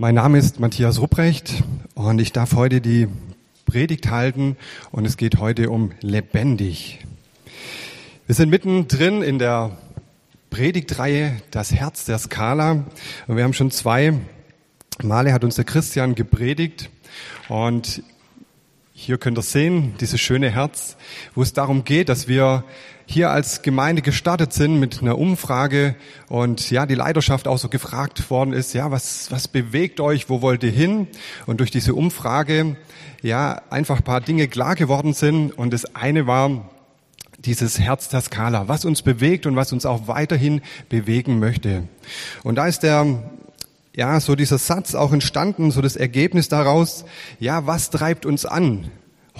Mein Name ist Matthias Rupprecht und ich darf heute die Predigt halten und es geht heute um lebendig. Wir sind mittendrin in der Predigtreihe Das Herz der Skala und wir haben schon zwei Male hat uns der Christian gepredigt und hier könnt ihr sehen, dieses schöne Herz, wo es darum geht, dass wir hier als Gemeinde gestartet sind mit einer Umfrage und ja, die Leiterschaft auch so gefragt worden ist, ja, was, was bewegt euch, wo wollt ihr hin? Und durch diese Umfrage, ja, einfach ein paar Dinge klar geworden sind und das eine war, dieses Herz der Skala, was uns bewegt und was uns auch weiterhin bewegen möchte. Und da ist der ja, so dieser Satz auch entstanden, so das Ergebnis daraus, ja, was treibt uns an?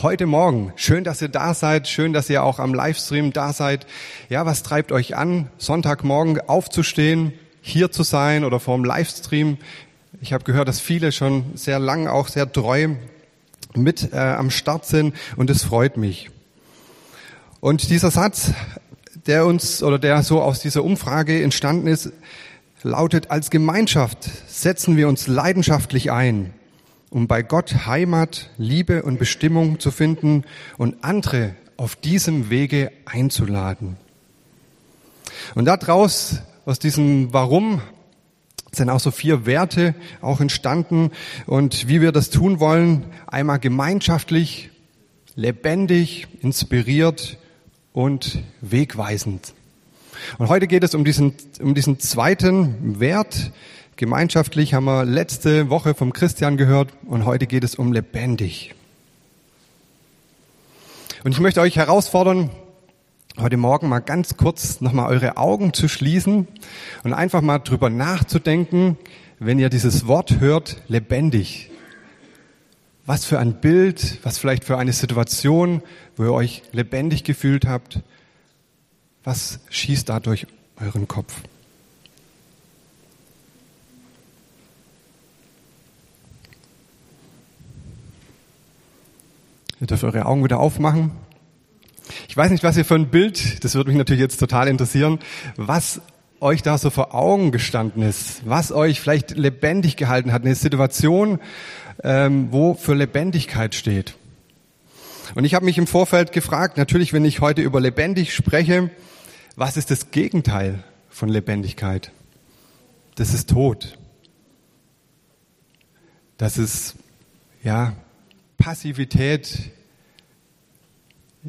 Heute Morgen, schön, dass ihr da seid, schön, dass ihr auch am Livestream da seid. Ja, was treibt euch an, Sonntagmorgen aufzustehen, hier zu sein oder vor dem Livestream? Ich habe gehört, dass viele schon sehr lang, auch sehr treu mit äh, am Start sind und es freut mich. Und dieser Satz, der uns oder der so aus dieser Umfrage entstanden ist, lautet, als Gemeinschaft setzen wir uns leidenschaftlich ein, um bei Gott Heimat, Liebe und Bestimmung zu finden und andere auf diesem Wege einzuladen. Und daraus, aus diesem Warum, sind auch so vier Werte auch entstanden und wie wir das tun wollen, einmal gemeinschaftlich, lebendig, inspiriert und wegweisend. Und heute geht es um diesen, um diesen zweiten Wert. Gemeinschaftlich haben wir letzte Woche vom Christian gehört und heute geht es um lebendig. Und ich möchte euch herausfordern, heute Morgen mal ganz kurz nochmal eure Augen zu schließen und einfach mal drüber nachzudenken, wenn ihr dieses Wort hört, lebendig. Was für ein Bild, was vielleicht für eine Situation, wo ihr euch lebendig gefühlt habt was schießt da durch euren Kopf? Ihr dürft eure Augen wieder aufmachen. Ich weiß nicht, was ihr für ein Bild, das würde mich natürlich jetzt total interessieren, was euch da so vor Augen gestanden ist, was euch vielleicht lebendig gehalten hat, eine Situation, ähm, wo für Lebendigkeit steht. Und ich habe mich im Vorfeld gefragt, natürlich, wenn ich heute über lebendig spreche, was ist das Gegenteil von Lebendigkeit? Das ist Tod. Das ist, ja, Passivität.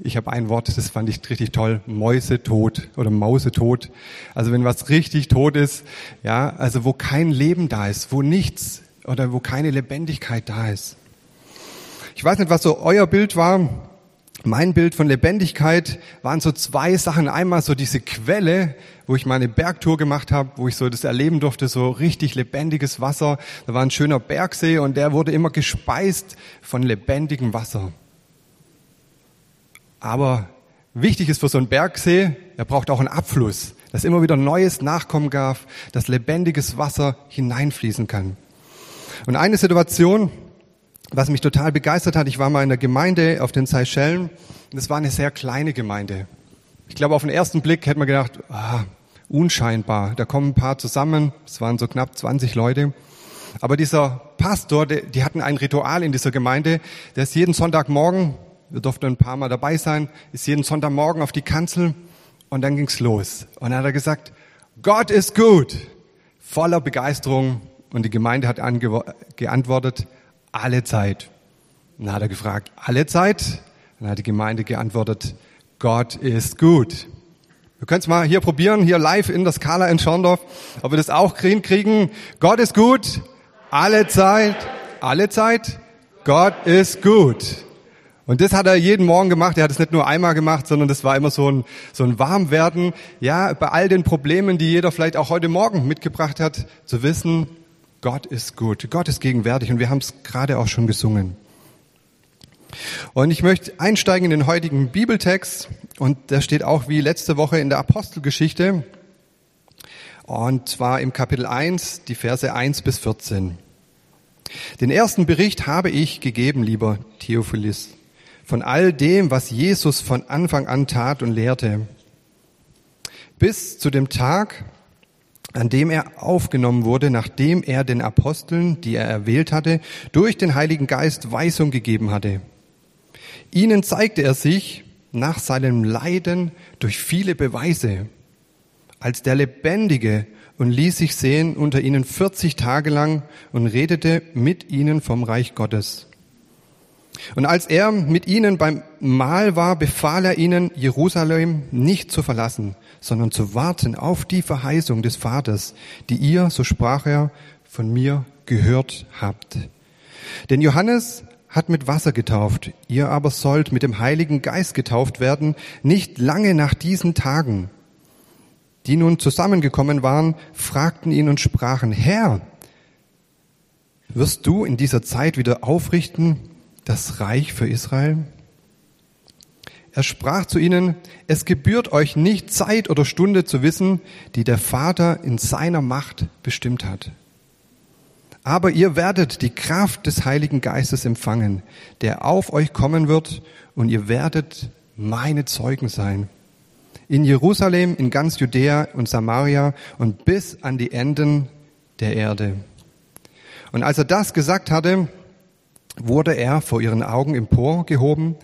Ich habe ein Wort, das fand ich richtig toll, Mäusetod oder Mausetod. Also wenn was richtig tot ist, ja, also wo kein Leben da ist, wo nichts oder wo keine Lebendigkeit da ist. Ich weiß nicht, was so euer Bild war. Mein Bild von Lebendigkeit waren so zwei Sachen. Einmal so diese Quelle, wo ich meine Bergtour gemacht habe, wo ich so das erleben durfte, so richtig lebendiges Wasser. Da war ein schöner Bergsee und der wurde immer gespeist von lebendigem Wasser. Aber wichtig ist für so einen Bergsee, er braucht auch einen Abfluss, dass immer wieder neues Nachkommen gab, dass lebendiges Wasser hineinfließen kann. Und eine Situation, was mich total begeistert hat, ich war mal in der Gemeinde auf den Seychellen und das war eine sehr kleine Gemeinde. Ich glaube, auf den ersten Blick hätte man gedacht, ah, unscheinbar. Da kommen ein paar zusammen, es waren so knapp 20 Leute. Aber dieser Pastor, die, die hatten ein Ritual in dieser Gemeinde, der ist jeden Sonntagmorgen, wir durften ein paar Mal dabei sein, ist jeden Sonntagmorgen auf die Kanzel und dann ging's los. Und dann hat er gesagt, Gott ist gut, voller Begeisterung. Und die Gemeinde hat geantwortet, alle Zeit. dann hat er gefragt, alle Zeit? Dann hat die Gemeinde geantwortet, Gott ist gut. Wir können es mal hier probieren, hier live in der Skala in Schorndorf, ob wir das auch kriegen. Gott ist gut, alle Zeit, alle Zeit, Gott ist gut. Und das hat er jeden Morgen gemacht. Er hat es nicht nur einmal gemacht, sondern das war immer so ein, so ein Warmwerden. Ja, bei all den Problemen, die jeder vielleicht auch heute Morgen mitgebracht hat, zu wissen, Gott ist gut, Gott ist gegenwärtig und wir haben es gerade auch schon gesungen. Und ich möchte einsteigen in den heutigen Bibeltext und der steht auch wie letzte Woche in der Apostelgeschichte und zwar im Kapitel 1, die Verse 1 bis 14. Den ersten Bericht habe ich gegeben, lieber Theophilus, von all dem, was Jesus von Anfang an tat und lehrte, bis zu dem Tag, an dem er aufgenommen wurde, nachdem er den Aposteln, die er erwählt hatte, durch den Heiligen Geist Weisung gegeben hatte. Ihnen zeigte er sich nach seinem Leiden durch viele Beweise als der Lebendige und ließ sich sehen unter ihnen 40 Tage lang und redete mit ihnen vom Reich Gottes. Und als er mit ihnen beim Mahl war, befahl er ihnen, Jerusalem nicht zu verlassen, sondern zu warten auf die Verheißung des Vaters, die ihr, so sprach er, von mir gehört habt. Denn Johannes hat mit Wasser getauft, ihr aber sollt mit dem Heiligen Geist getauft werden, nicht lange nach diesen Tagen. Die nun zusammengekommen waren, fragten ihn und sprachen, Herr, wirst du in dieser Zeit wieder aufrichten das Reich für Israel? Er sprach zu ihnen, es gebührt euch nicht Zeit oder Stunde zu wissen, die der Vater in seiner Macht bestimmt hat. Aber ihr werdet die Kraft des Heiligen Geistes empfangen, der auf euch kommen wird, und ihr werdet meine Zeugen sein. In Jerusalem, in ganz Judäa und Samaria und bis an die Enden der Erde. Und als er das gesagt hatte, wurde er vor ihren Augen emporgehoben,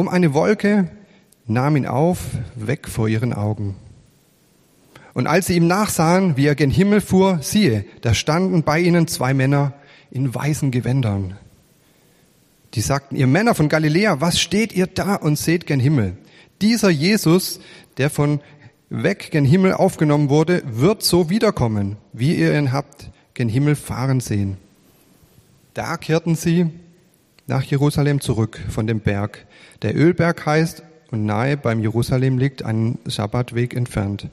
um eine Wolke nahm ihn auf, weg vor ihren Augen. Und als sie ihm nachsahen, wie er gen Himmel fuhr, siehe, da standen bei ihnen zwei Männer in weißen Gewändern. Die sagten, ihr Männer von Galiläa, was steht ihr da und seht gen Himmel? Dieser Jesus, der von weg gen Himmel aufgenommen wurde, wird so wiederkommen, wie ihr ihn habt gen Himmel fahren sehen. Da kehrten sie nach Jerusalem zurück von dem Berg, der Ölberg heißt und nahe beim Jerusalem liegt, einen Sabbatweg entfernt.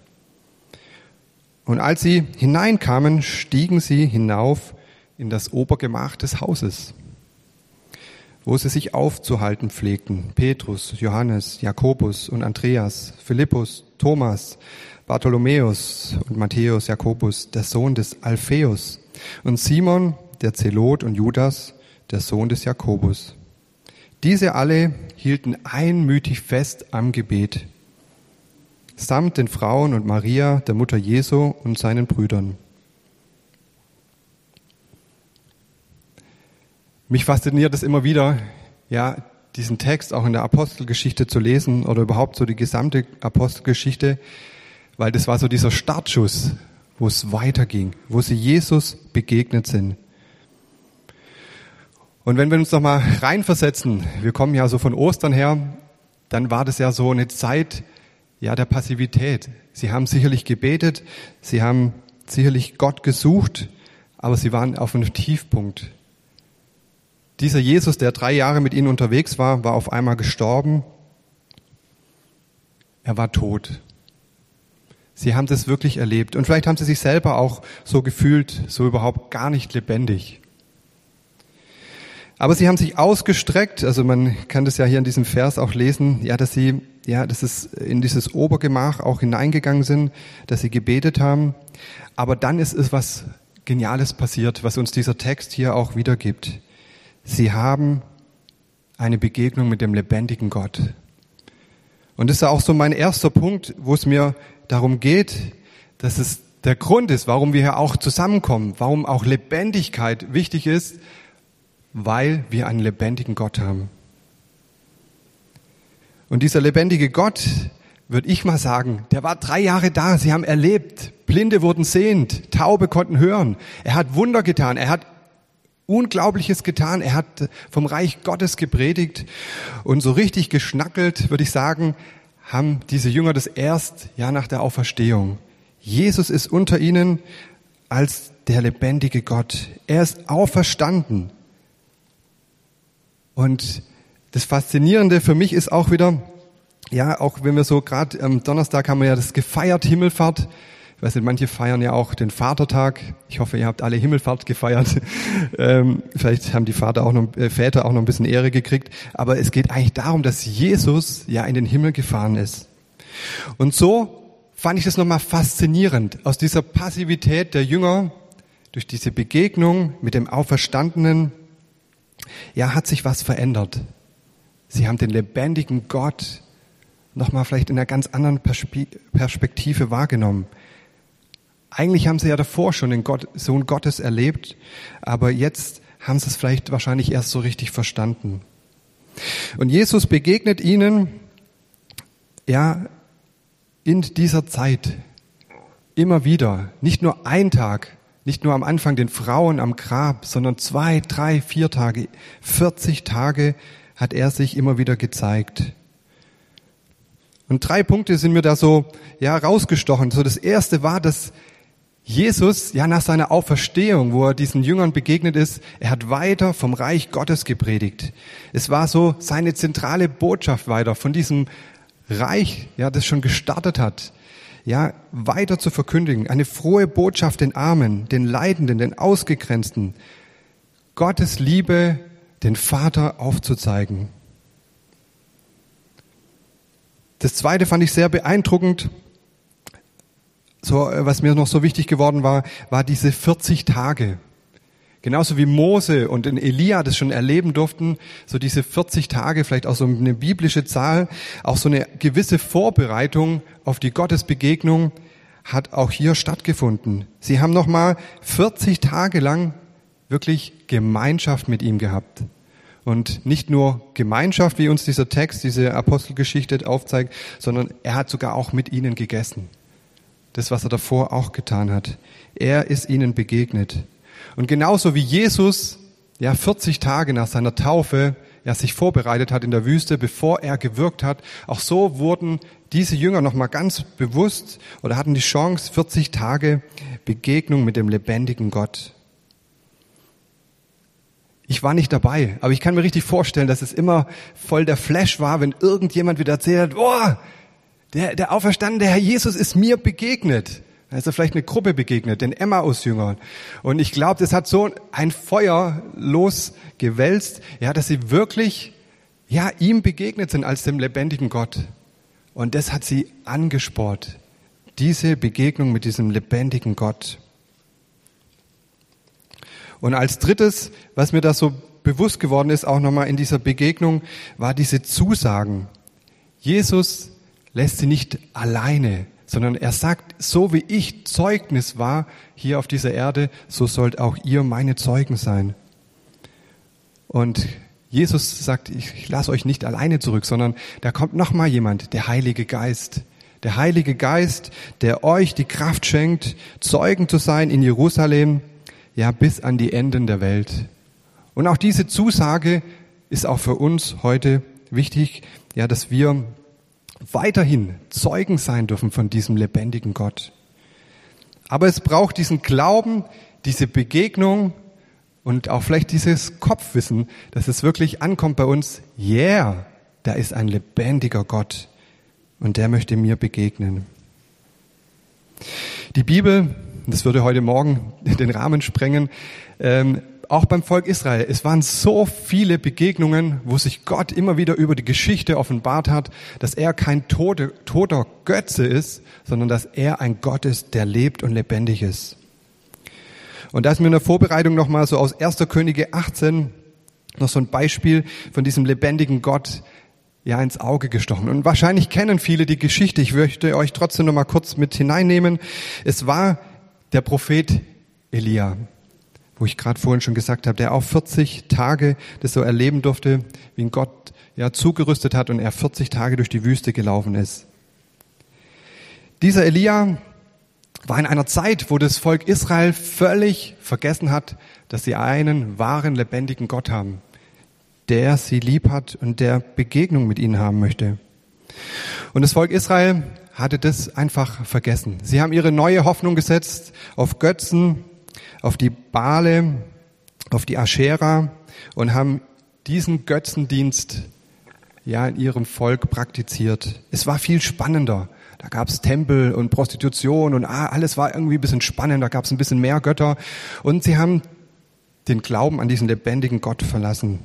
Und als sie hineinkamen, stiegen sie hinauf in das Obergemach des Hauses, wo sie sich aufzuhalten pflegten. Petrus, Johannes, Jakobus und Andreas, Philippus, Thomas, Bartholomäus und Matthäus, Jakobus, der Sohn des Alpheus und Simon, der Zelot und Judas, der Sohn des Jakobus. Diese alle hielten einmütig fest am Gebet, samt den Frauen und Maria, der Mutter Jesu und seinen Brüdern. Mich fasziniert es immer wieder, ja, diesen Text auch in der Apostelgeschichte zu lesen oder überhaupt so die gesamte Apostelgeschichte, weil das war so dieser Startschuss, wo es weiterging, wo sie Jesus begegnet sind. Und wenn wir uns noch mal reinversetzen, wir kommen ja so von Ostern her, dann war das ja so eine Zeit ja der Passivität. Sie haben sicherlich gebetet, sie haben sicherlich Gott gesucht, aber sie waren auf einem Tiefpunkt. Dieser Jesus, der drei Jahre mit ihnen unterwegs war, war auf einmal gestorben. Er war tot. Sie haben das wirklich erlebt. Und vielleicht haben sie sich selber auch so gefühlt, so überhaupt gar nicht lebendig. Aber sie haben sich ausgestreckt, also man kann das ja hier in diesem Vers auch lesen, ja, dass sie, ja, dass es in dieses Obergemach auch hineingegangen sind, dass sie gebetet haben. Aber dann ist es was Geniales passiert, was uns dieser Text hier auch wiedergibt. Sie haben eine Begegnung mit dem lebendigen Gott. Und das ist auch so mein erster Punkt, wo es mir darum geht, dass es der Grund ist, warum wir hier auch zusammenkommen, warum auch Lebendigkeit wichtig ist, weil wir einen lebendigen Gott haben. Und dieser lebendige Gott, würde ich mal sagen, der war drei Jahre da. Sie haben erlebt. Blinde wurden sehend. Taube konnten hören. Er hat Wunder getan. Er hat Unglaubliches getan. Er hat vom Reich Gottes gepredigt. Und so richtig geschnackelt, würde ich sagen, haben diese Jünger das erst ja nach der Auferstehung. Jesus ist unter ihnen als der lebendige Gott. Er ist auferstanden. Und das Faszinierende für mich ist auch wieder, ja, auch wenn wir so gerade am Donnerstag haben wir ja das gefeiert Himmelfahrt. Ich weiß nicht, manche feiern ja auch den Vatertag. Ich hoffe, ihr habt alle Himmelfahrt gefeiert. Ähm, vielleicht haben die Vater auch noch, äh, Väter auch noch ein bisschen Ehre gekriegt. Aber es geht eigentlich darum, dass Jesus ja in den Himmel gefahren ist. Und so fand ich das nochmal faszinierend. Aus dieser Passivität der Jünger, durch diese Begegnung mit dem Auferstandenen, ja, hat sich was verändert. Sie haben den lebendigen Gott nochmal vielleicht in einer ganz anderen Perspektive wahrgenommen. Eigentlich haben sie ja davor schon den Gott, Sohn Gottes erlebt, aber jetzt haben sie es vielleicht wahrscheinlich erst so richtig verstanden. Und Jesus begegnet ihnen, ja, in dieser Zeit immer wieder, nicht nur ein Tag, nicht nur am Anfang den Frauen am Grab, sondern zwei, drei, vier Tage, 40 Tage hat er sich immer wieder gezeigt. Und drei Punkte sind mir da so, ja, rausgestochen. So das erste war, dass Jesus, ja, nach seiner Auferstehung, wo er diesen Jüngern begegnet ist, er hat weiter vom Reich Gottes gepredigt. Es war so seine zentrale Botschaft weiter von diesem Reich, ja, das schon gestartet hat. Ja, weiter zu verkündigen. Eine frohe Botschaft den Armen, den Leidenden, den Ausgegrenzten. Gottes Liebe, den Vater aufzuzeigen. Das zweite fand ich sehr beeindruckend so, äh, was mir noch so wichtig geworden war, war diese 40 Tage. Genauso wie Mose und in Elia das schon erleben durften, so diese 40 Tage, vielleicht auch so eine biblische Zahl, auch so eine gewisse Vorbereitung auf die Gottesbegegnung hat auch hier stattgefunden. Sie haben nochmal 40 Tage lang wirklich Gemeinschaft mit ihm gehabt. Und nicht nur Gemeinschaft, wie uns dieser Text, diese Apostelgeschichte aufzeigt, sondern er hat sogar auch mit ihnen gegessen das, was er davor auch getan hat. Er ist ihnen begegnet. Und genauso wie Jesus ja 40 Tage nach seiner Taufe ja sich vorbereitet hat in der Wüste, bevor er gewirkt hat, auch so wurden diese Jünger noch mal ganz bewusst oder hatten die Chance 40 Tage Begegnung mit dem lebendigen Gott. Ich war nicht dabei, aber ich kann mir richtig vorstellen, dass es immer voll der Flash war, wenn irgendjemand wieder erzählt hat, oh, der, der auferstandene Herr Jesus ist mir begegnet. Da ist er vielleicht eine Gruppe begegnet, den Emmaus-Jüngern. Und ich glaube, das hat so ein Feuer losgewälzt, ja, dass sie wirklich, ja, ihm begegnet sind als dem lebendigen Gott. Und das hat sie angespornt. Diese Begegnung mit diesem lebendigen Gott. Und als drittes, was mir da so bewusst geworden ist, auch nochmal in dieser Begegnung, war diese Zusagen. Jesus lässt sie nicht alleine, sondern er sagt, so wie ich Zeugnis war hier auf dieser Erde, so sollt auch ihr meine Zeugen sein. Und Jesus sagt, ich lasse euch nicht alleine zurück, sondern da kommt noch mal jemand, der Heilige Geist. Der Heilige Geist, der euch die Kraft schenkt, Zeugen zu sein in Jerusalem, ja, bis an die Enden der Welt. Und auch diese Zusage ist auch für uns heute wichtig, ja, dass wir weiterhin Zeugen sein dürfen von diesem lebendigen Gott. Aber es braucht diesen Glauben, diese Begegnung und auch vielleicht dieses Kopfwissen, dass es wirklich ankommt bei uns, yeah, da ist ein lebendiger Gott und der möchte mir begegnen. Die Bibel, das würde heute Morgen den Rahmen sprengen, ähm, auch beim Volk Israel, es waren so viele Begegnungen, wo sich Gott immer wieder über die Geschichte offenbart hat, dass er kein tote, toter Götze ist, sondern dass er ein Gott ist, der lebt und lebendig ist. Und da ist mir in der Vorbereitung nochmal so aus 1. Könige 18 noch so ein Beispiel von diesem lebendigen Gott ja ins Auge gestochen. Und wahrscheinlich kennen viele die Geschichte. Ich möchte euch trotzdem noch mal kurz mit hineinnehmen. Es war der Prophet Elia wo ich gerade vorhin schon gesagt habe, der auch 40 Tage das so erleben durfte, wie ihn Gott ja zugerüstet hat und er 40 Tage durch die Wüste gelaufen ist. Dieser Elia war in einer Zeit, wo das Volk Israel völlig vergessen hat, dass sie einen wahren, lebendigen Gott haben, der sie lieb hat und der Begegnung mit ihnen haben möchte. Und das Volk Israel hatte das einfach vergessen. Sie haben ihre neue Hoffnung gesetzt auf Götzen, auf die Bale, auf die Aschera und haben diesen Götzendienst ja in ihrem Volk praktiziert. Es war viel spannender. Da gab es Tempel und Prostitution und ah, alles war irgendwie ein bisschen spannend. Da gab es ein bisschen mehr Götter und sie haben den Glauben an diesen lebendigen Gott verlassen.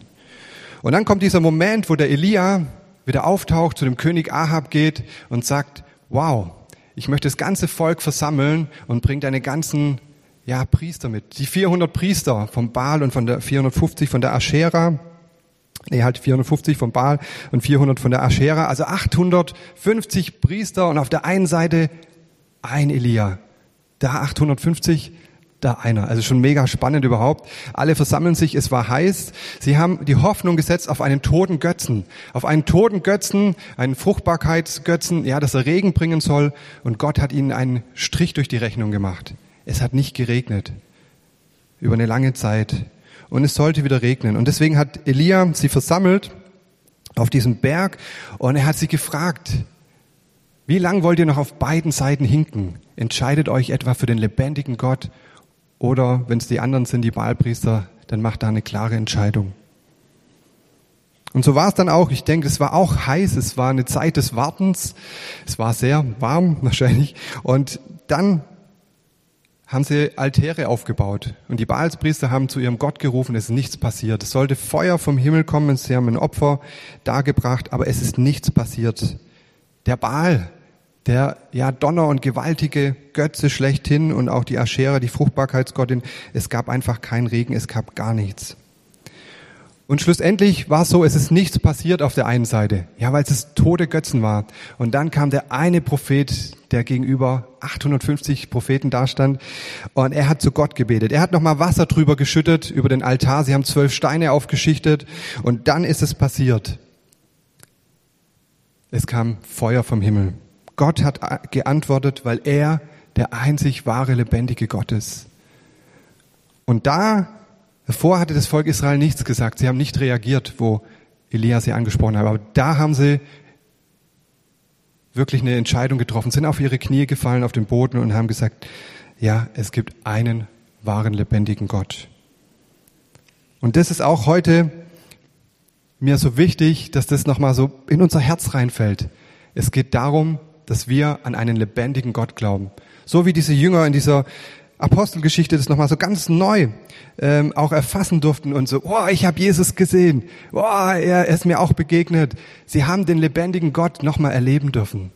Und dann kommt dieser Moment, wo der Elia wieder auftaucht, zu dem König Ahab geht und sagt, wow, ich möchte das ganze Volk versammeln und bringt deine ganzen ja, Priester mit. Die 400 Priester vom Baal und von der 450 von der Aschera. Nee, halt 450 vom Baal und 400 von der Aschera. Also 850 Priester und auf der einen Seite ein Elia, da 850, da einer. Also schon mega spannend überhaupt. Alle versammeln sich, es war heiß. Sie haben die Hoffnung gesetzt auf einen toten Götzen. Auf einen toten Götzen, einen Fruchtbarkeitsgötzen, ja, dass er Regen bringen soll. Und Gott hat ihnen einen Strich durch die Rechnung gemacht. Es hat nicht geregnet. Über eine lange Zeit. Und es sollte wieder regnen. Und deswegen hat Elia sie versammelt auf diesem Berg und er hat sie gefragt, wie lang wollt ihr noch auf beiden Seiten hinken? Entscheidet euch etwa für den lebendigen Gott oder wenn es die anderen sind, die Baalpriester, dann macht da eine klare Entscheidung. Und so war es dann auch. Ich denke, es war auch heiß. Es war eine Zeit des Wartens. Es war sehr warm wahrscheinlich. Und dann haben sie Altäre aufgebaut. Und die Baalspriester haben zu ihrem Gott gerufen, es ist nichts passiert. Es sollte Feuer vom Himmel kommen. Sie haben ein Opfer dargebracht, aber es ist nichts passiert. Der Baal, der ja Donner und gewaltige Götze schlechthin und auch die Aschera, die Fruchtbarkeitsgottin, es gab einfach keinen Regen, es gab gar nichts. Und schlussendlich war es so, es ist nichts passiert auf der einen Seite, ja, weil es tote Götzen war. Und dann kam der eine Prophet, der gegenüber 850 Propheten dastand, und er hat zu Gott gebetet. Er hat nochmal Wasser drüber geschüttet über den Altar. Sie haben zwölf Steine aufgeschichtet, und dann ist es passiert. Es kam Feuer vom Himmel. Gott hat geantwortet, weil er der einzig wahre, lebendige Gott ist. Und da, davor hatte das Volk Israel nichts gesagt. Sie haben nicht reagiert, wo Elia sie angesprochen hat. Aber da haben sie wirklich eine Entscheidung getroffen, sind auf ihre Knie gefallen auf den Boden und haben gesagt, ja, es gibt einen wahren, lebendigen Gott. Und das ist auch heute mir so wichtig, dass das nochmal so in unser Herz reinfällt. Es geht darum, dass wir an einen lebendigen Gott glauben. So wie diese Jünger in dieser Apostelgeschichte das nochmal so ganz neu ähm, auch erfassen durften und so, oh, ich habe Jesus gesehen, oh, er ist mir auch begegnet. Sie haben den lebendigen Gott nochmal erleben dürfen.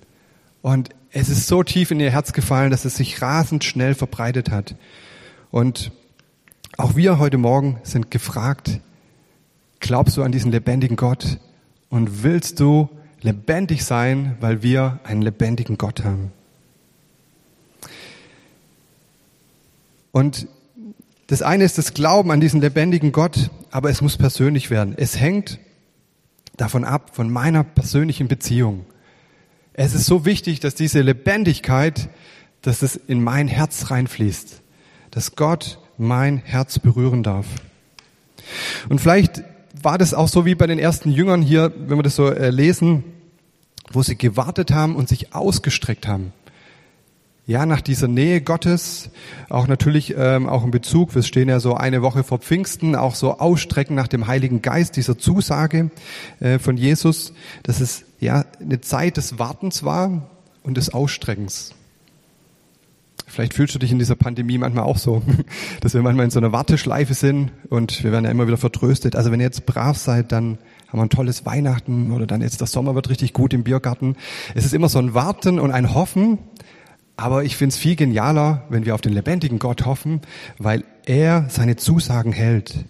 Und es ist so tief in ihr Herz gefallen, dass es sich rasend schnell verbreitet hat. Und auch wir heute Morgen sind gefragt, glaubst du an diesen lebendigen Gott und willst du lebendig sein, weil wir einen lebendigen Gott haben. Und das eine ist das Glauben an diesen lebendigen Gott, aber es muss persönlich werden. Es hängt davon ab, von meiner persönlichen Beziehung. Es ist so wichtig, dass diese Lebendigkeit, dass es in mein Herz reinfließt, dass Gott mein Herz berühren darf. Und vielleicht war das auch so wie bei den ersten Jüngern hier, wenn wir das so äh, lesen, wo sie gewartet haben und sich ausgestreckt haben. Ja, nach dieser Nähe Gottes, auch natürlich ähm, auch in Bezug, wir stehen ja so eine Woche vor Pfingsten, auch so ausstrecken nach dem Heiligen Geist, dieser Zusage äh, von Jesus, dass es ja eine Zeit des Wartens war und des Ausstreckens. Vielleicht fühlst du dich in dieser Pandemie manchmal auch so, dass wir manchmal in so einer Warteschleife sind und wir werden ja immer wieder vertröstet. Also wenn ihr jetzt brav seid, dann haben wir ein tolles Weihnachten oder dann jetzt der Sommer wird richtig gut im Biergarten. Es ist immer so ein Warten und ein Hoffen, aber ich finde es viel genialer, wenn wir auf den lebendigen Gott hoffen, weil er seine Zusagen hält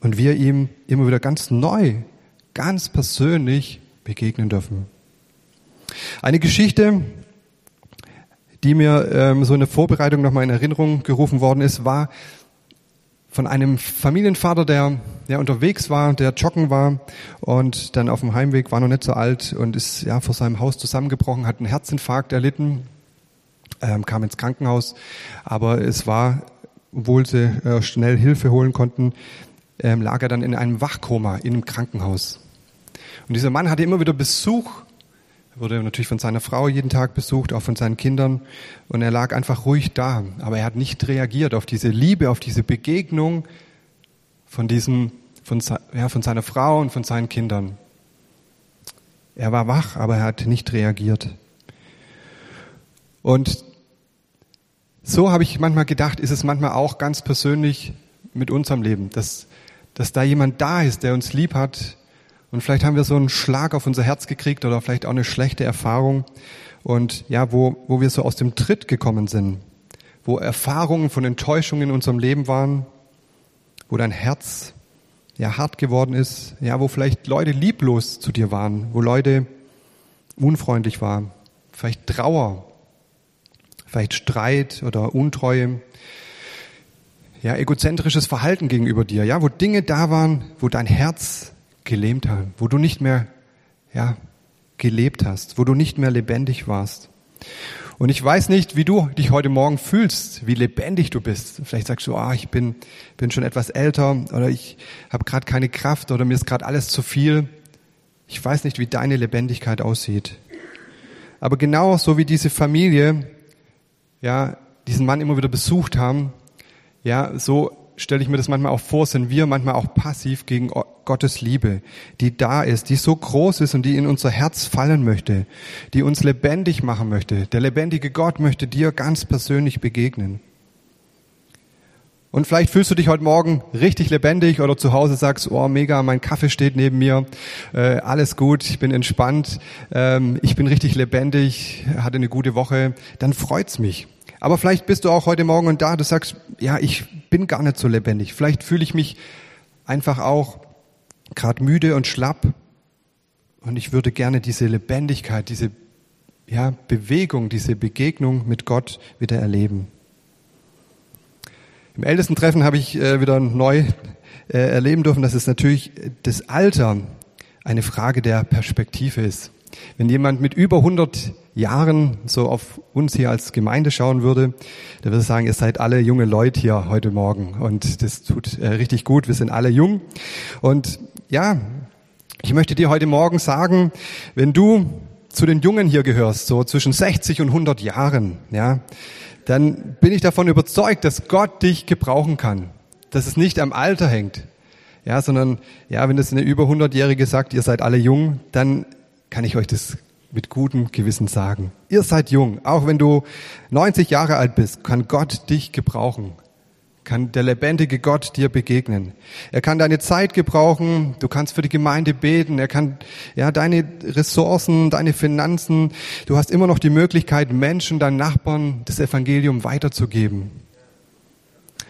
und wir ihm immer wieder ganz neu, ganz persönlich begegnen dürfen. Eine Geschichte, die mir ähm, so in der Vorbereitung nochmal in Erinnerung gerufen worden ist, war von einem Familienvater, der, der unterwegs war, der joggen war und dann auf dem Heimweg war noch nicht so alt und ist ja vor seinem Haus zusammengebrochen, hat einen Herzinfarkt erlitten, ähm, kam ins Krankenhaus, aber es war, obwohl sie äh, schnell Hilfe holen konnten, ähm, lag er dann in einem Wachkoma in einem Krankenhaus. Und dieser Mann hatte immer wieder Besuch er wurde natürlich von seiner Frau jeden Tag besucht, auch von seinen Kindern. Und er lag einfach ruhig da. Aber er hat nicht reagiert auf diese Liebe, auf diese Begegnung von diesem, von, ja, von seiner Frau und von seinen Kindern. Er war wach, aber er hat nicht reagiert. Und so habe ich manchmal gedacht, ist es manchmal auch ganz persönlich mit unserem Leben, dass, dass da jemand da ist, der uns lieb hat, und vielleicht haben wir so einen Schlag auf unser Herz gekriegt oder vielleicht auch eine schlechte Erfahrung. Und ja, wo, wo wir so aus dem Tritt gekommen sind. Wo Erfahrungen von Enttäuschungen in unserem Leben waren. Wo dein Herz ja hart geworden ist. Ja, wo vielleicht Leute lieblos zu dir waren. Wo Leute unfreundlich waren. Vielleicht Trauer. Vielleicht Streit oder Untreue, ja, egozentrisches Verhalten gegenüber dir, ja, wo Dinge da waren, wo dein Herz gelähmt hat, wo du nicht mehr, ja, gelebt hast, wo du nicht mehr lebendig warst. Und ich weiß nicht, wie du dich heute Morgen fühlst, wie lebendig du bist. Vielleicht sagst du, ah, ich bin, bin schon etwas älter oder ich habe gerade keine Kraft oder mir ist gerade alles zu viel. Ich weiß nicht, wie deine Lebendigkeit aussieht. Aber genau so wie diese Familie, ja, diesen Mann immer wieder besucht haben, ja, so stelle ich mir das manchmal auch vor, sind wir manchmal auch passiv gegen Gottes Liebe, die da ist, die so groß ist und die in unser Herz fallen möchte, die uns lebendig machen möchte. Der lebendige Gott möchte dir ganz persönlich begegnen. Und vielleicht fühlst du dich heute Morgen richtig lebendig oder zu Hause sagst, oh mega, mein Kaffee steht neben mir, äh, alles gut, ich bin entspannt, ähm, ich bin richtig lebendig, hatte eine gute Woche, dann freut's mich. Aber vielleicht bist du auch heute Morgen und da, du sagst, ja, ich bin gar nicht so lebendig. Vielleicht fühle ich mich einfach auch gerade müde und schlapp. Und ich würde gerne diese Lebendigkeit, diese ja, Bewegung, diese Begegnung mit Gott wieder erleben. Im Ältestentreffen habe ich äh, wieder neu äh, erleben dürfen, dass es natürlich das Alter eine Frage der Perspektive ist. Wenn jemand mit über 100 Jahren so auf uns hier als Gemeinde schauen würde, der würde sagen, ihr seid alle junge Leute hier heute Morgen und das tut äh, richtig gut. Wir sind alle jung und ja, ich möchte dir heute Morgen sagen, wenn du zu den Jungen hier gehörst, so zwischen 60 und 100 Jahren, ja, dann bin ich davon überzeugt, dass Gott dich gebrauchen kann, dass es nicht am Alter hängt, ja, sondern ja, wenn das eine über 100-jährige sagt, ihr seid alle jung, dann kann ich euch das mit gutem Gewissen sagen. Ihr seid jung. Auch wenn du 90 Jahre alt bist, kann Gott dich gebrauchen. Kann der lebendige Gott dir begegnen. Er kann deine Zeit gebrauchen. Du kannst für die Gemeinde beten. Er kann, ja, deine Ressourcen, deine Finanzen. Du hast immer noch die Möglichkeit, Menschen, deinen Nachbarn das Evangelium weiterzugeben.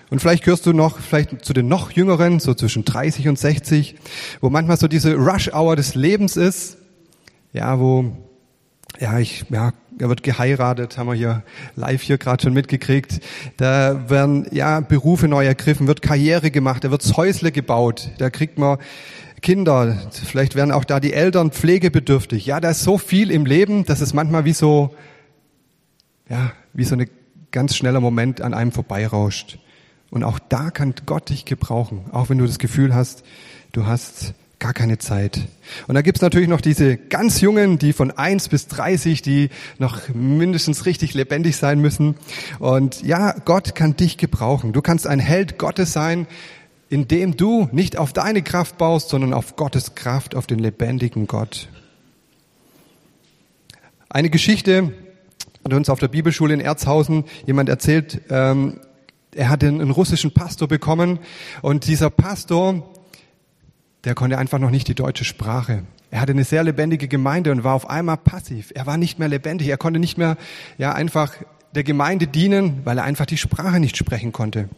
Und vielleicht gehörst du noch, vielleicht zu den noch Jüngeren, so zwischen 30 und 60, wo manchmal so diese Rush-Hour des Lebens ist ja, wo, ja, ich, ja, er wird geheiratet, haben wir hier live hier gerade schon mitgekriegt. Da werden, ja, Berufe neu ergriffen, wird Karriere gemacht, da wird Häusle gebaut, da kriegt man Kinder, vielleicht werden auch da die Eltern pflegebedürftig. Ja, da ist so viel im Leben, dass es manchmal wie so, ja, wie so ein ganz schneller Moment an einem vorbeirauscht. Und auch da kann Gott dich gebrauchen, auch wenn du das Gefühl hast, du hast gar keine Zeit. Und da gibt's natürlich noch diese ganz Jungen, die von eins bis dreißig, die noch mindestens richtig lebendig sein müssen. Und ja, Gott kann dich gebrauchen. Du kannst ein Held Gottes sein, indem du nicht auf deine Kraft baust, sondern auf Gottes Kraft, auf den lebendigen Gott. Eine Geschichte hat uns auf der Bibelschule in Erzhausen jemand erzählt, ähm, er hatte einen russischen Pastor bekommen und dieser Pastor, der konnte einfach noch nicht die deutsche Sprache. Er hatte eine sehr lebendige Gemeinde und war auf einmal passiv. Er war nicht mehr lebendig. Er konnte nicht mehr, ja, einfach der Gemeinde dienen, weil er einfach die Sprache nicht sprechen konnte.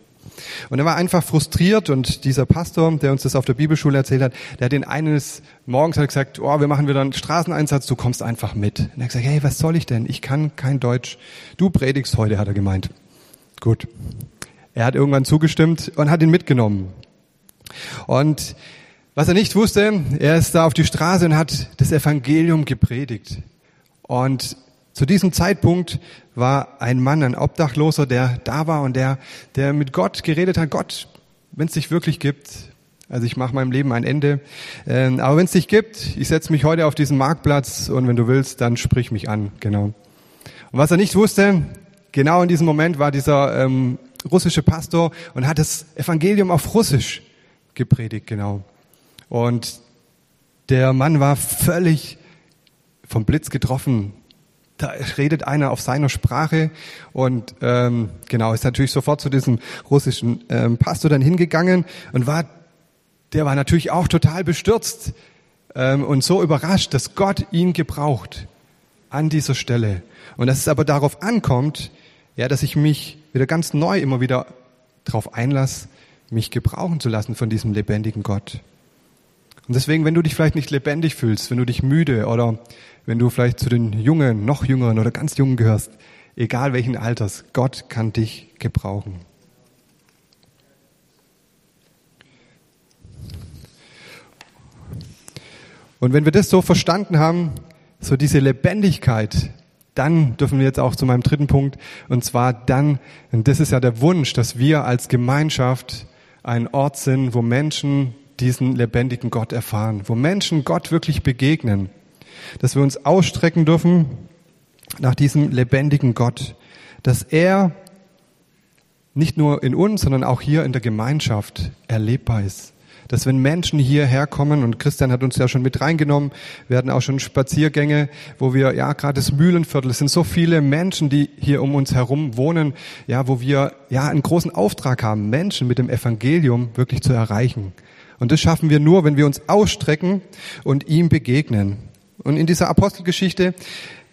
Und er war einfach frustriert und dieser Pastor, der uns das auf der Bibelschule erzählt hat, der hat den eines Morgens hat gesagt, oh, wir machen wieder einen Straßeneinsatz, du kommst einfach mit. Und er hat gesagt, hey, was soll ich denn? Ich kann kein Deutsch. Du predigst heute, hat er gemeint. Gut. Er hat irgendwann zugestimmt und hat ihn mitgenommen. Und was er nicht wusste, er ist da auf die Straße und hat das Evangelium gepredigt. Und zu diesem Zeitpunkt war ein Mann, ein Obdachloser, der da war und der, der mit Gott geredet hat. Gott, wenn es dich wirklich gibt, also ich mache meinem Leben ein Ende, äh, aber wenn es dich gibt, ich setze mich heute auf diesen Marktplatz und wenn du willst, dann sprich mich an, genau. Und was er nicht wusste, genau in diesem Moment war dieser ähm, russische Pastor und hat das Evangelium auf Russisch gepredigt, genau. Und der Mann war völlig vom Blitz getroffen. Da redet einer auf seiner Sprache und ähm, genau ist natürlich sofort zu diesem russischen ähm, Pastor dann hingegangen und war, der war natürlich auch total bestürzt ähm, und so überrascht, dass Gott ihn gebraucht an dieser Stelle und dass es aber darauf ankommt, ja, dass ich mich wieder ganz neu immer wieder darauf einlasse, mich gebrauchen zu lassen von diesem lebendigen Gott. Und deswegen, wenn du dich vielleicht nicht lebendig fühlst, wenn du dich müde oder wenn du vielleicht zu den Jungen, noch Jüngeren oder ganz Jungen gehörst, egal welchen Alters. Gott kann dich gebrauchen. Und wenn wir das so verstanden haben, so diese Lebendigkeit, dann dürfen wir jetzt auch zu meinem dritten Punkt, und zwar dann, und das ist ja der Wunsch, dass wir als Gemeinschaft ein Ort sind, wo Menschen diesen lebendigen Gott erfahren, wo Menschen Gott wirklich begegnen, dass wir uns ausstrecken dürfen nach diesem lebendigen Gott, dass er nicht nur in uns, sondern auch hier in der Gemeinschaft erlebbar ist dass wenn Menschen hierher kommen, und Christian hat uns ja schon mit reingenommen, werden auch schon Spaziergänge, wo wir, ja, gerade das Mühlenviertel, es sind so viele Menschen, die hier um uns herum wohnen, ja, wo wir, ja, einen großen Auftrag haben, Menschen mit dem Evangelium wirklich zu erreichen. Und das schaffen wir nur, wenn wir uns ausstrecken und ihm begegnen. Und in dieser Apostelgeschichte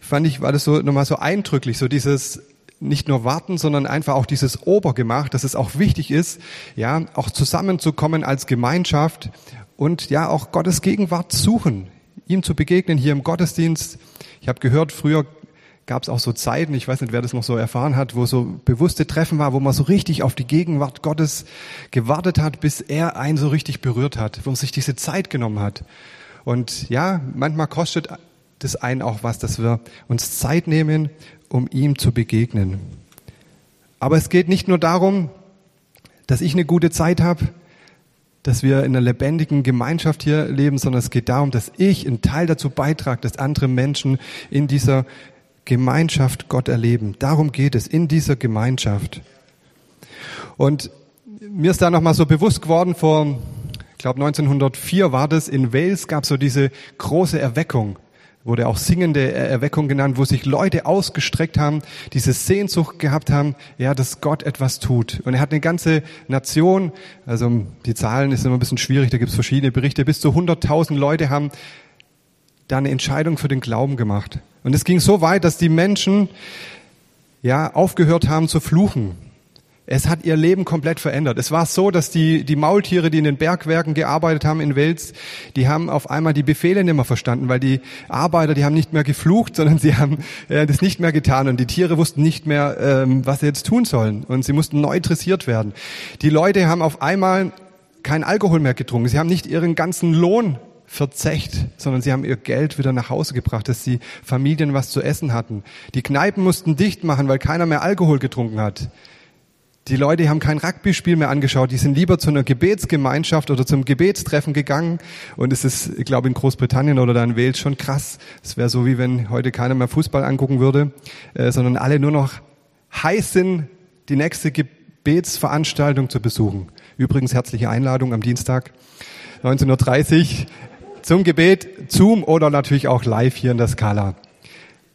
fand ich, war das so nochmal so eindrücklich, so dieses nicht nur warten, sondern einfach auch dieses Obergemach, dass es auch wichtig ist, ja, auch zusammenzukommen als Gemeinschaft und ja, auch Gottes Gegenwart suchen, ihm zu begegnen hier im Gottesdienst. Ich habe gehört, früher gab es auch so Zeiten, ich weiß nicht, wer das noch so erfahren hat, wo so bewusste Treffen war, wo man so richtig auf die Gegenwart Gottes gewartet hat, bis er einen so richtig berührt hat, wo man sich diese Zeit genommen hat. Und ja, manchmal kostet das einen auch was, dass wir uns Zeit nehmen um ihm zu begegnen. Aber es geht nicht nur darum, dass ich eine gute Zeit habe, dass wir in einer lebendigen Gemeinschaft hier leben, sondern es geht darum, dass ich einen Teil dazu beitrage, dass andere Menschen in dieser Gemeinschaft Gott erleben. Darum geht es, in dieser Gemeinschaft. Und mir ist da nochmal so bewusst geworden, vor, ich glaube 1904 war das, in Wales gab so diese große Erweckung wurde auch singende Erweckung genannt, wo sich Leute ausgestreckt haben, diese Sehnsucht gehabt haben, ja, dass Gott etwas tut. Und er hat eine ganze Nation, also die Zahlen ist immer ein bisschen schwierig, da gibt es verschiedene Berichte, bis zu 100.000 Leute haben da eine Entscheidung für den Glauben gemacht. Und es ging so weit, dass die Menschen ja aufgehört haben zu fluchen. Es hat ihr Leben komplett verändert. Es war so, dass die, die Maultiere, die in den Bergwerken gearbeitet haben in Wels, die haben auf einmal die Befehle nicht mehr verstanden, weil die Arbeiter, die haben nicht mehr geflucht, sondern sie haben äh, das nicht mehr getan und die Tiere wussten nicht mehr, ähm, was sie jetzt tun sollen und sie mussten neu dressiert werden. Die Leute haben auf einmal kein Alkohol mehr getrunken. Sie haben nicht ihren ganzen Lohn verzecht, sondern sie haben ihr Geld wieder nach Hause gebracht, dass die Familien was zu essen hatten. Die Kneipen mussten dicht machen, weil keiner mehr Alkohol getrunken hat. Die Leute haben kein Rugby-Spiel mehr angeschaut, die sind lieber zu einer Gebetsgemeinschaft oder zum Gebetstreffen gegangen. Und es ist, ich glaube, in Großbritannien oder da in Wales schon krass. Es wäre so, wie wenn heute keiner mehr Fußball angucken würde, äh, sondern alle nur noch heiß sind, die nächste Gebetsveranstaltung zu besuchen. Übrigens herzliche Einladung am Dienstag 19.30 Uhr zum Gebet, Zoom oder natürlich auch live hier in der Skala.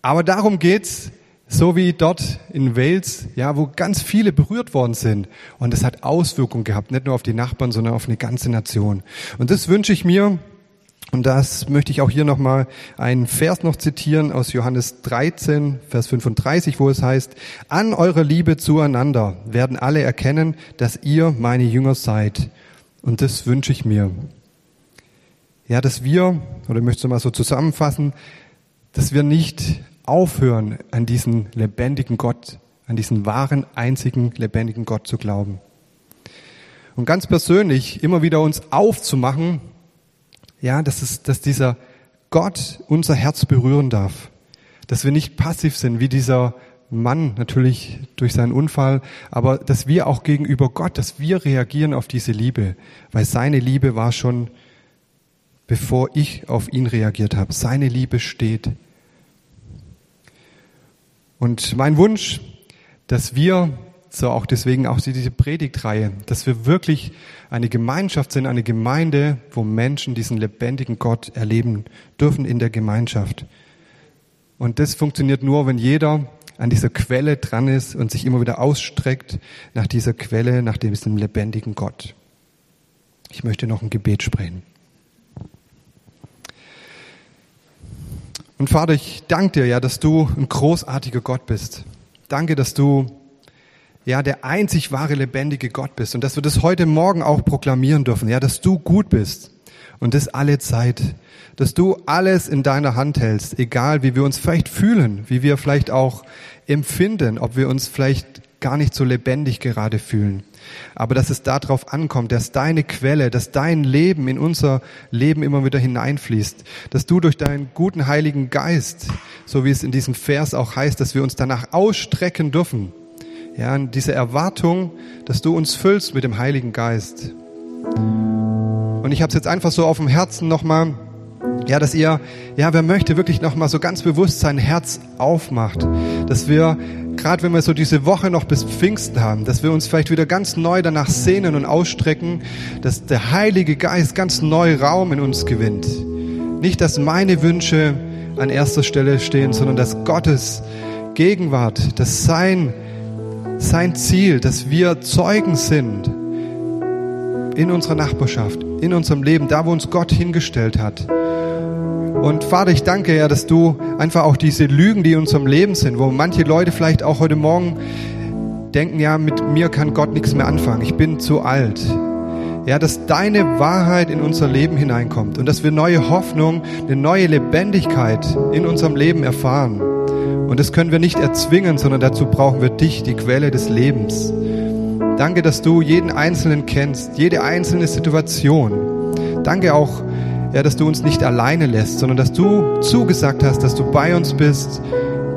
Aber darum geht's so wie dort in Wales, ja, wo ganz viele berührt worden sind. Und das hat Auswirkungen gehabt, nicht nur auf die Nachbarn, sondern auf eine ganze Nation. Und das wünsche ich mir, und das möchte ich auch hier nochmal einen Vers noch zitieren aus Johannes 13, Vers 35, wo es heißt, an eurer Liebe zueinander werden alle erkennen, dass ihr meine Jünger seid. Und das wünsche ich mir. Ja, dass wir, oder ich möchte es mal so zusammenfassen, dass wir nicht aufhören, an diesen lebendigen Gott, an diesen wahren, einzigen, lebendigen Gott zu glauben. Und ganz persönlich immer wieder uns aufzumachen, ja, dass, es, dass dieser Gott unser Herz berühren darf. Dass wir nicht passiv sind, wie dieser Mann natürlich durch seinen Unfall, aber dass wir auch gegenüber Gott, dass wir reagieren auf diese Liebe, weil seine Liebe war schon, bevor ich auf ihn reagiert habe. Seine Liebe steht. Und mein Wunsch, dass wir, so auch deswegen auch diese Predigtreihe, dass wir wirklich eine Gemeinschaft sind, eine Gemeinde, wo Menschen diesen lebendigen Gott erleben dürfen in der Gemeinschaft. Und das funktioniert nur, wenn jeder an dieser Quelle dran ist und sich immer wieder ausstreckt nach dieser Quelle, nach diesem lebendigen Gott. Ich möchte noch ein Gebet sprechen. Und Vater, ich danke dir ja, dass du ein großartiger Gott bist. Danke, dass du ja der einzig wahre lebendige Gott bist und dass wir das heute Morgen auch proklamieren dürfen, ja, dass du gut bist Und das alle Zeit. Dass du alles in deiner Hand hältst, egal wie wir uns vielleicht fühlen, wie wir vielleicht auch empfinden, ob wir uns vielleicht gar nicht so lebendig gerade fühlen. Aber dass es darauf ankommt, dass deine Quelle, dass dein Leben in unser Leben immer wieder hineinfließt, dass du durch deinen guten Heiligen Geist, so wie es in diesem Vers auch heißt, dass wir uns danach ausstrecken dürfen. Ja, diese Erwartung, dass du uns füllst mit dem Heiligen Geist. Und ich habe es jetzt einfach so auf dem Herzen nochmal, ja, dass ihr, ja, wer möchte wirklich nochmal so ganz bewusst sein Herz aufmacht, dass wir gerade wenn wir so diese Woche noch bis Pfingsten haben, dass wir uns vielleicht wieder ganz neu danach sehnen und ausstrecken, dass der Heilige Geist ganz neu Raum in uns gewinnt. Nicht, dass meine Wünsche an erster Stelle stehen, sondern dass Gottes Gegenwart, dass sein, sein Ziel, dass wir Zeugen sind in unserer Nachbarschaft, in unserem Leben, da wo uns Gott hingestellt hat. Und Vater, ich danke ja, dass du einfach auch diese Lügen, die in unserem Leben sind, wo manche Leute vielleicht auch heute Morgen denken, ja, mit mir kann Gott nichts mehr anfangen, ich bin zu alt. Ja, dass deine Wahrheit in unser Leben hineinkommt und dass wir neue Hoffnung, eine neue Lebendigkeit in unserem Leben erfahren. Und das können wir nicht erzwingen, sondern dazu brauchen wir dich, die Quelle des Lebens. Danke, dass du jeden Einzelnen kennst, jede einzelne Situation. Danke auch, ja, dass du uns nicht alleine lässt, sondern dass du zugesagt hast, dass du bei uns bist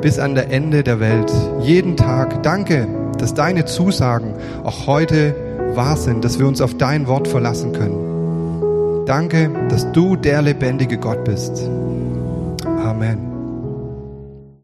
bis an der Ende der Welt. Jeden Tag. Danke, dass deine Zusagen auch heute wahr sind, dass wir uns auf dein Wort verlassen können. Danke, dass du der lebendige Gott bist. Amen.